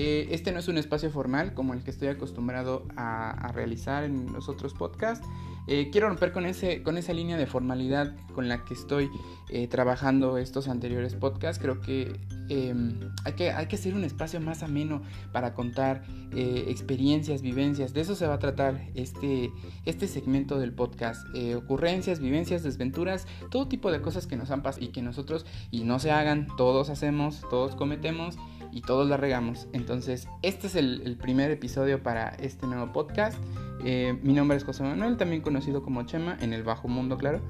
Eh, este no es un espacio formal como el que estoy acostumbrado a, realizar en los otros podcasts. Eh, quiero romper con, ese, con esa línea de formalidad con la que estoy eh, trabajando estos anteriores podcasts. Creo que, em, hay que hay que hacer un espacio más ameno para contar experiencias, vivencias. De eso se va a tratar este, este segmento del podcast. ocurrencias, vivencias, desventuras, todo tipo de cosas que nos han pasado y que nosotros, y no se hagan, todos hacemos, todos cometemos y todos la regamos. Entonces, este es el, primer episodio para este nuevo podcast. Eh, mi nombre es José Manuel, también conocido como Chema, en el bajo mundo, claro.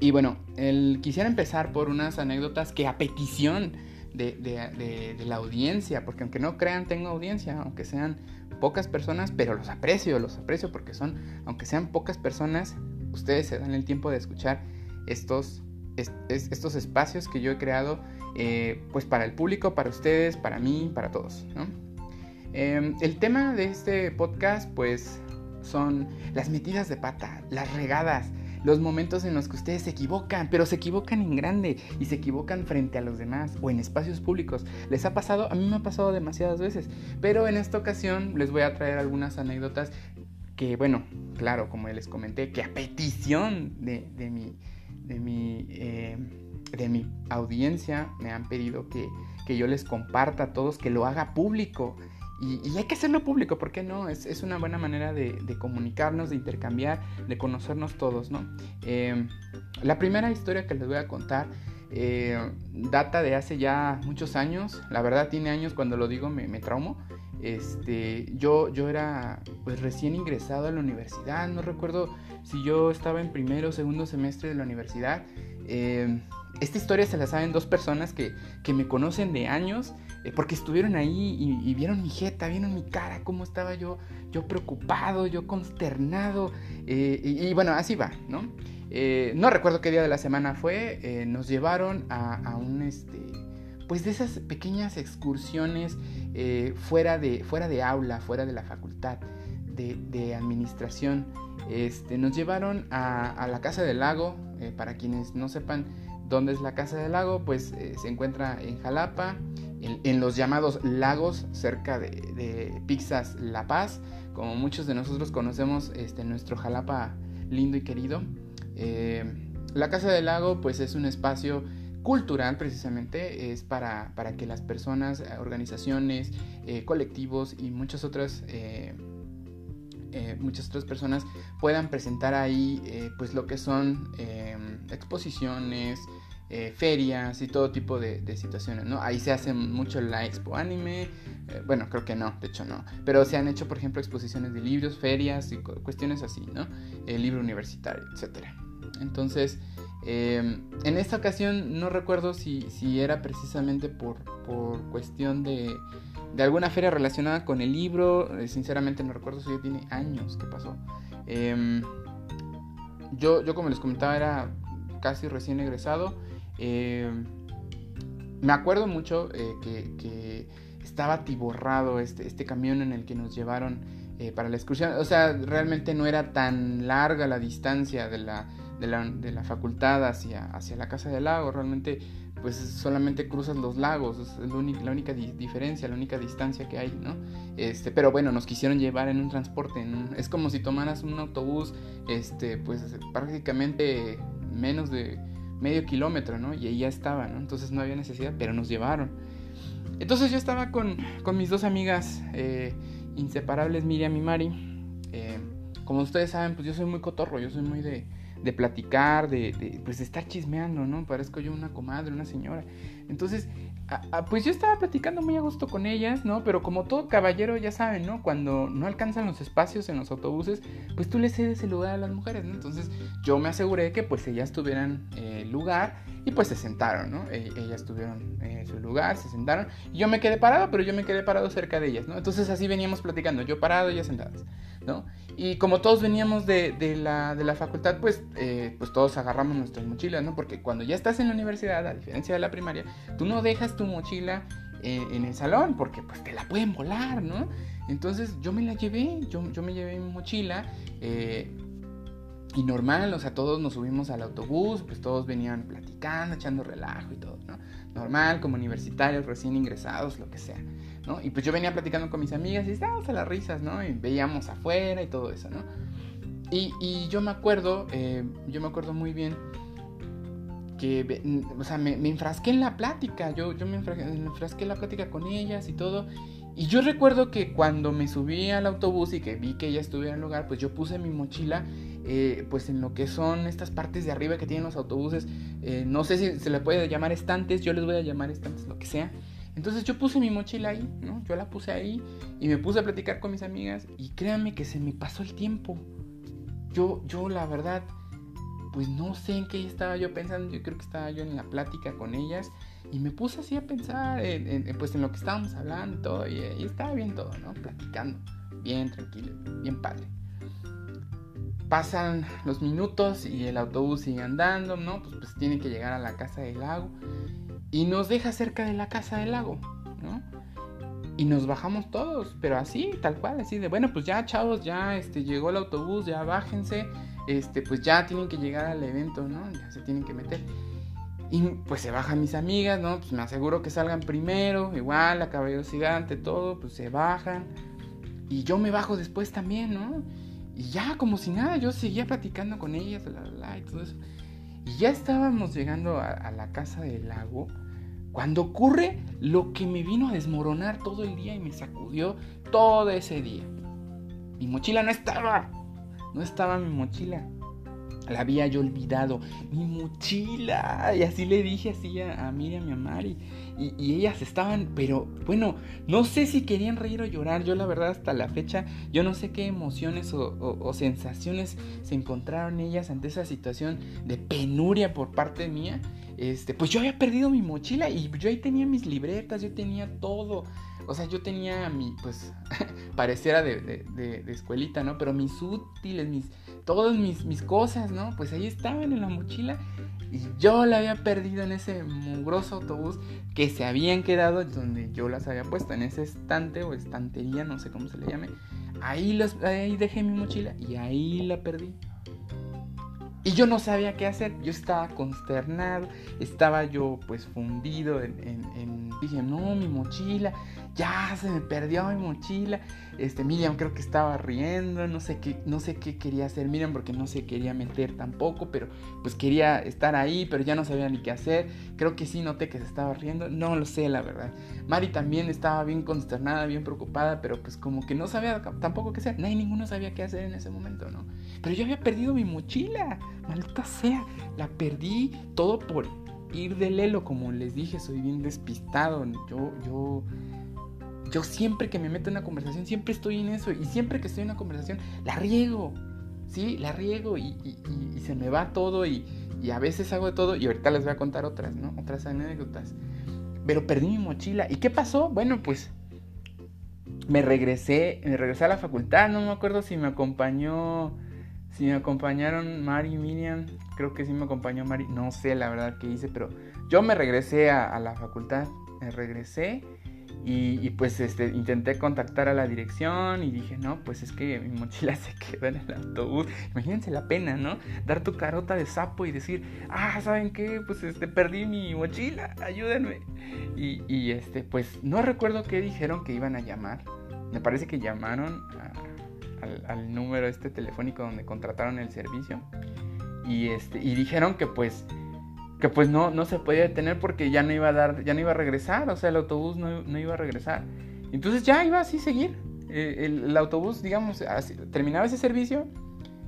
y bueno, el, quisiera empezar por unas anécdotas que a petición de, la audiencia, porque aunque no crean, tengo audiencia, aunque sean pocas personas, pero los aprecio, los aprecio porque son, aunque sean pocas personas, ustedes se dan el tiempo de escuchar estos, estos espacios que yo he creado eh, pues para el público, para ustedes, para mí, para todos. Em, el tema de este podcast pues son las metidas de pata, las regadas, los momentos en los que ustedes se equivocan, pero se equivocan en grande y se equivocan frente a los demás o en espacios públicos. ¿Les ha pasado? A mí me ha pasado demasiadas veces, pero en esta ocasión les voy a traer algunas anécdotas que, bueno, claro, como les comenté, que a petición de, mi... De mi eh, de mi audiencia me han pedido que, yo les comparta a todos, que lo haga público. Y, hay que hacerlo público, ¿por qué no? Es, una buena manera de, comunicarnos, de intercambiar, de conocernos todos, ¿no? Em, la primera historia que les voy a contar eh, data de hace ya muchos años. La verdad tiene años cuando lo digo me, me traumo. Este, yo, yo era pues recién ingresado a la universidad. No recuerdo si yo estaba en primero o segundo semestre de la universidad. Em, esta historia se la saben dos personas que, me conocen de años, eh, porque estuvieron ahí y, vieron mi jeta, vieron mi cara, cómo estaba yo, yo preocupado, yo consternado. Eh, y, bueno, así va, ¿no? Eh, no recuerdo qué día de la semana fue, nos llevaron a, un, este, pues de esas pequeñas excursiones fuera, de, fuera de aula, fuera de la facultad de, administración. Este, nos llevaron a, la Casa del Lago, para quienes no sepan, ¿Dónde es la Casa del Lago? Pues eh, se encuentra en Jalapa, en, los llamados lagos, cerca de, Pixas La Paz, como muchos de nosotros conocemos este, nuestro Jalapa lindo y querido. Eh, la Casa del Lago pues es un espacio cultural precisamente, es para, para que las personas, eh, organizaciones, colectivos y muchas otras... muchas otras personas puedan presentar ahí pues lo que son exposiciones, eh, ferias y todo tipo de, situaciones, ¿no? Ahí se hace mucho la expo anime, eh, bueno, creo que no, de hecho no, pero se han hecho, por ejemplo, exposiciones de libros, ferias y cuestiones así, ¿no? El libro universitario, etc. Entonces, em, en esta ocasión no recuerdo si, si era precisamente por, por cuestión de, de alguna feria relacionada con el libro, eh, sinceramente no recuerdo si ya tiene años que pasó. Em, yo, yo como les comentaba era casi recién egresado eh, me acuerdo mucho eh, que, estaba atiborrado este, este camión en el que nos llevaron eh, para la excursión. O sea, realmente no era tan larga la distancia de la, de la, facultad hacia, hacia la casa del lago. Realmente, pues solamente cruzas los lagos. Es la única, diferencia, la única distancia que hay, ¿no? Este, pero bueno, nos quisieron llevar en un transporte. es como si tomaras un autobús, este, pues prácticamente menos de medio kilómetro, ¿no? Y ahí ya estaba, ¿no? Entonces no había necesidad, pero nos llevaron. Entonces yo estaba con, mis dos amigas eh, inseparables, Miriam y Mari. Eh, como ustedes saben, pues yo soy muy cotorro, yo soy muy de, de platicar, de, pues de estar chismeando, ¿no? Parezco yo una comadre, una señora. Entonces, pues yo estaba platicando muy a gusto con ellas, ¿no? Pero como todo caballero, ya saben, ¿no? Cuando no alcanzan los espacios en los autobuses, pues tú le cedes el lugar a las mujeres, ¿no? Entonces yo me aseguré que pues ellas tuvieran eh, lugar y pues se sentaron, ¿no? E, ellas tuvieron eh, su lugar, se sentaron. Yo me quedé parado, pero yo me quedé parado cerca de ellas, ¿no? Entonces así veníamos platicando, yo parado ellas sentadas, ¿no? Y como todos veníamos de, de, la, de la, facultad, pues, eh, pues todos agarramos nuestras mochilas, ¿no? Porque cuando ya estás en la universidad, a diferencia de la primaria, tú no dejas tu mochila eh, en el salón porque pues te la pueden volar, ¿no? Entonces yo me la llevé, yo, yo me llevé mi mochila. Eh, y normal, o sea, todos nos subimos al autobús, pues todos venían platicando, echando relajo y todo, ¿no? Normal, como universitarios, recién ingresados, lo que sea, ¿no? Y pues yo venía platicando con mis amigas y estábamos a las risas, ¿no? Y veíamos afuera y todo eso, ¿no? Y, y yo me acuerdo, eh, yo me acuerdo muy bien que, o sea, me, me enfrasqué en la plática, yo, yo me, enfrasqué, en la plática con ellas y todo, y yo recuerdo que cuando me subí al autobús y que vi que ella estuviera en el lugar, pues yo puse mi mochila eh, pues en lo que son estas partes de arriba que tienen los autobuses. Eh, no sé si se le puede llamar estantes, yo les voy a llamar estantes, lo que sea. Entonces yo puse mi mochila ahí, ¿no? Yo la puse ahí y me puse a platicar con mis amigas y créanme que se me pasó el tiempo. Yo, yo la verdad, pues no sé en qué estaba yo pensando, yo creo que estaba yo en la plática con ellas y me puse así a pensar en, pues en lo que estábamos hablando y. Y, estaba bien todo, ¿no? Platicando. Bien tranquilo, bien padre. Pasan los minutos y el autobús sigue andando, ¿no? Pues, pues tiene que llegar a la casa del lago. Y nos deja cerca de la casa del lago, ¿no? Y nos bajamos todos, pero así, tal cual, así de, bueno, pues ya, chavos, ya este, llegó el autobús, ya bájense, este, pues ya tienen que llegar al evento, ¿no? Ya se tienen que meter. Y pues se bajan mis amigas, ¿no? Pues me aseguro que salgan primero, igual, la caballerosidad ante todo, pues se bajan. Y yo me bajo después también, ¿no? Y ya, como si nada, yo seguía platicando con ellas, la, y todo eso. Y ya estábamos llegando a, la casa del lago, cuando ocurre lo que me vino a desmoronar todo el día y me sacudió todo ese día. Mi mochila no estaba, no estaba mi mochila la había yo olvidado, mi mochila. Y así le dije así a, Miriam y a Mari. Y, ellas estaban, pero bueno, no sé si querían reír o llorar. Yo la verdad hasta la fecha, yo no sé qué emociones o, sensaciones se encontraron ellas ante esa situación de penuria por parte mía. Este, pues yo había perdido mi mochila y yo ahí tenía mis libretas, yo tenía todo. O sea, yo tenía mi, pues, pareciera de, de, escuelita, ¿no? Pero mis útiles, mis, todas mis, mis cosas, ¿no? Pues ahí estaban en la mochila y yo la había perdido en ese mugroso autobús que se habían quedado donde yo las había puesto, en ese estante o estantería, no sé cómo se le llame. Ahí, los, ahí dejé mi mochila y ahí la perdí. Y yo no sabía qué hacer, yo estaba consternado, estaba yo pues fundido en, en, dije, no, mi mochila, ya se me perdió mi mochila. Este, Miriam creo que estaba riendo, no sé qué, no sé qué quería hacer Miriam porque no se quería meter tampoco, pero pues quería estar ahí, pero ya no sabía ni qué hacer. Creo que sí noté que se estaba riendo, no lo sé la verdad. Mari también estaba bien consternada, bien preocupada, pero pues como que no sabía tampoco qué hacer. Nadie ninguno sabía qué hacer en ese momento, ¿no? Pero yo había perdido mi mochila, maldita sea, la perdí todo por ir de lelo, como les dije, soy bien despistado. Yo, yo yo siempre que me meto en una conversación, siempre estoy en eso. Y siempre que estoy en una conversación, la riego. Sí, la riego y, se me va todo y, a veces hago de todo. Y ahorita les voy a contar otras, ¿no? Otras anécdotas. Pero perdí mi mochila. ¿Y qué pasó? Bueno, pues me regresé, me regresé a la facultad. No me acuerdo si me acompañó, si me acompañaron Mari Miriam. Creo que sí me acompañó Mari. No sé la verdad qué hice, pero yo me regresé a, a la facultad. Me regresé y, pues este, intenté contactar a la dirección y dije, no, pues es que mi mochila se quedó en el autobús. Imagínense la pena, ¿no? Dar tu carota de sapo y decir, ah, ¿saben qué? Pues este, perdí mi mochila, ayúdenme. Y, y este, pues no recuerdo qué dijeron que iban a llamar. Me parece que llamaron al, al, número este telefónico donde contrataron el servicio. Y, este, y dijeron que pues que pues no, no se podía detener porque ya no iba a dar, ya no iba a regresar, o sea, el autobús no, no iba a regresar. Entonces ya iba así seguir. Eh, el, autobús, digamos, terminaba ese servicio,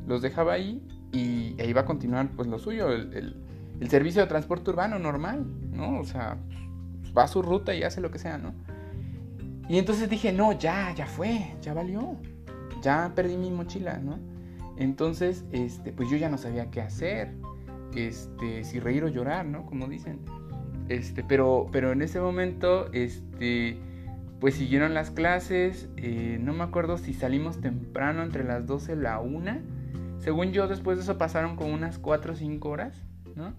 los dejaba ahí y e iba a continuar pues lo suyo, el, el, servicio de transporte urbano normal, ¿no? O sea, va a su ruta y hace lo que sea, ¿no? Y entonces dije, no, ya, ya fue, ya valió, ya perdí mi mochila, ¿no? Entonces, este, pues yo ya no sabía qué hacer este, si reír o llorar, ¿no? Como dicen. Este, pero, pero en ese momento, este, pues siguieron las clases. Eh, no me acuerdo si salimos temprano, entre las 12 y la 1. Según yo, después de eso pasaron como unas 4 o 5 horas, ¿no?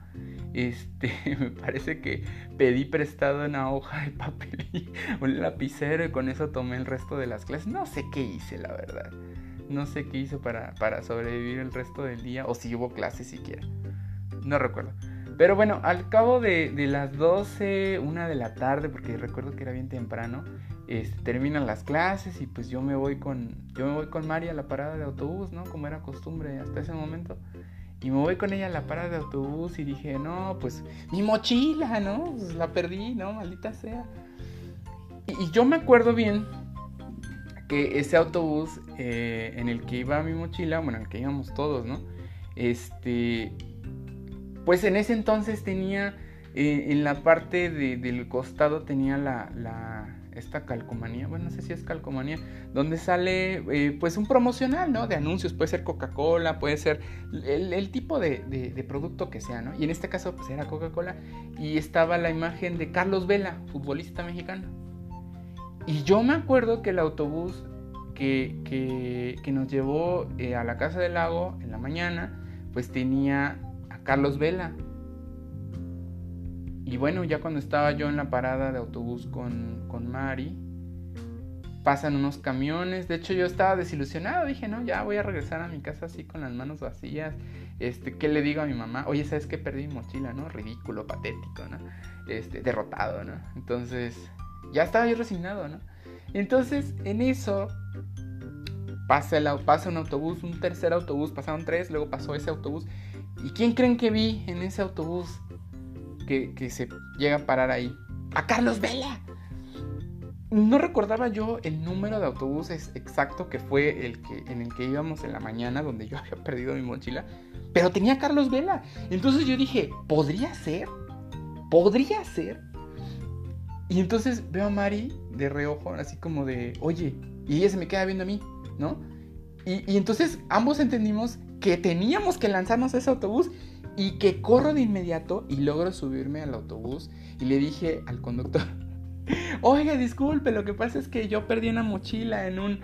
Este, me parece que pedí prestado una hoja de papel y un lapicero y con eso tomé el resto de las clases. No sé qué hice, la verdad. No sé qué hizo para, para sobrevivir el resto del día o si hubo clases siquiera. No recuerdo. Pero bueno, al cabo de, las 12, una de la tarde, porque recuerdo que era bien temprano, terminan las clases y pues yo me voy con yo me voy con María a la parada de autobús, ¿no? Como era costumbre hasta ese momento. Y me voy con ella a la parada de autobús y dije, no, pues mi mochila, ¿no? Pues, la perdí, ¿no? Maldita sea. Y, yo me acuerdo bien que ese autobús eh, en el que iba mi mochila, bueno, en el que íbamos todos, ¿no? Este, pues en ese entonces tenía, eh, en la parte del costado tenía la, la, esta calcomanía, bueno, no sé si es calcomanía, donde sale eh, pues un promocional, ¿no? De anuncios, puede ser Coca-Cola, puede ser el, tipo de, producto que sea, ¿no? Y en este caso pues era Coca-Cola y estaba la imagen de Carlos Vela, futbolista mexicano. Y yo me acuerdo que el autobús que, que, que nos llevó eh, a la Casa del Lago en la mañana, pues tenía a Carlos Vela. Y bueno, ya cuando estaba yo en la parada de autobús con, con Mari, pasan unos camiones. De hecho, yo estaba desilusionado. Dije, no, ya voy a regresar a mi casa así con las manos vacías. Este, ¿qué le digo a mi mamá? Oye, ¿sabes qué? Perdí mi mochila, ¿no? Ridículo, patético, ¿no? Este, derrotado, ¿no? Entonces, ya estaba yo resignado, ¿no? Entonces, en eso, pasa, el, pasa un autobús, un tercer autobús, pasaron tres, luego pasó ese autobús. ¿Y quién creen que vi en ese autobús? Que, se llega a parar ahí. ¡A Carlos Vela! No recordaba yo el número de autobuses exacto que fue el que, en el que íbamos en la mañana, donde yo había perdido mi mochila, pero tenía Carlos Vela. Entonces yo dije, ¿podría ser? ¿Podría ser? Y entonces veo a Mari de reojo, así como de, oye, y ella se me queda viendo a mí, ¿no? Y, y entonces ambos entendimos que teníamos que lanzarnos a ese autobús y que corro de inmediato y logro subirme al autobús y le dije al conductor, oiga, disculpe, lo que pasa es que yo perdí una mochila en un,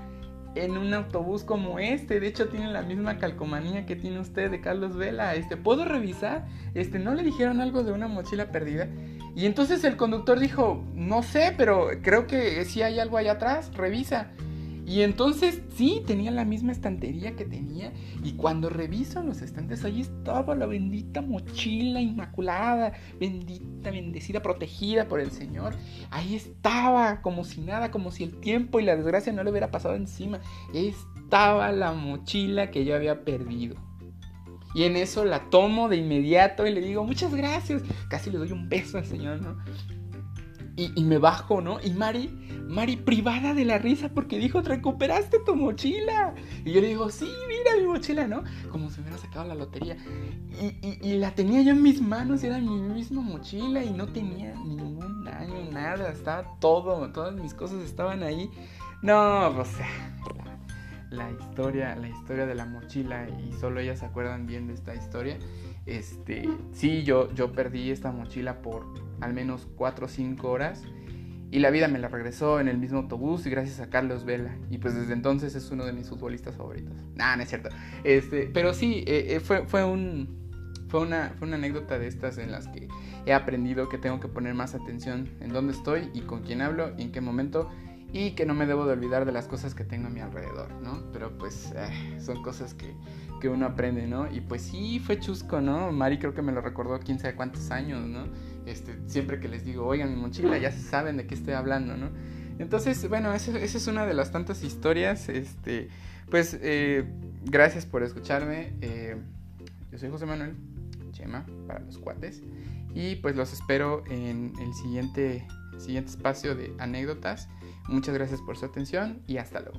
en un autobús como este, de hecho tiene la misma calcomanía que tiene usted de Carlos Vela, este, ¿puedo revisar? Este, ¿no le dijeron algo de una mochila perdida? Y entonces el conductor dijo, no sé, pero creo que si hay algo allá atrás, revisa. Y entonces sí, tenía la misma estantería que tenía. Y cuando reviso los estantes, ahí estaba la bendita mochila inmaculada, bendita, bendecida, protegida por el Señor. Ahí estaba, como si nada, como si el tiempo y la desgracia no le hubiera pasado encima. Estaba la mochila que yo había perdido. Y en eso la tomo de inmediato y le digo, muchas gracias. Casi le doy un beso al Señor, ¿no? Y, me bajo, ¿no? Y Mari, Mari privada de la risa porque dijo, recuperaste tu mochila. Y yo le digo, sí, mira mi mochila, ¿no? Como si me hubiera sacado la lotería. Y, y, la tenía yo en mis manos, era mi misma mochila y no tenía ningún daño, nada. Estaba todo, todas mis cosas estaban ahí. No, o sea, la, la historia, la historia de la mochila y solo ellas se acuerdan bien de esta historia. Este, sí, yo, yo perdí esta mochila por al menos 4 o 5 horas y la vida me la regresó en el mismo autobús y gracias a Carlos Vela. Y pues desde entonces es uno de mis futbolistas favoritos. Nah, no es cierto. Este, pero sí, eh, eh, fue, fue, un, fue, una, fue una anécdota de estas en las que he aprendido que tengo que poner más atención en dónde estoy y con quién hablo y en qué momento y que no me debo de olvidar de las cosas que tengo a mi alrededor, ¿no? Pero pues eh, son cosas que, que, uno aprende, ¿no? Y pues sí, fue chusco, ¿no? Mari creo que me lo recordó quién sabe cuántos años, ¿no? Este, siempre que les digo, oigan mi mochila, ya saben de qué estoy hablando, ¿no? Entonces, bueno, esa, es una de las tantas historias, este, pues eh, gracias por escucharme, eh, yo soy José Manuel Chema, para los cuates, y pues los espero en el siguiente, siguiente espacio de anécdotas. Muchas gracias por su atención y hasta luego.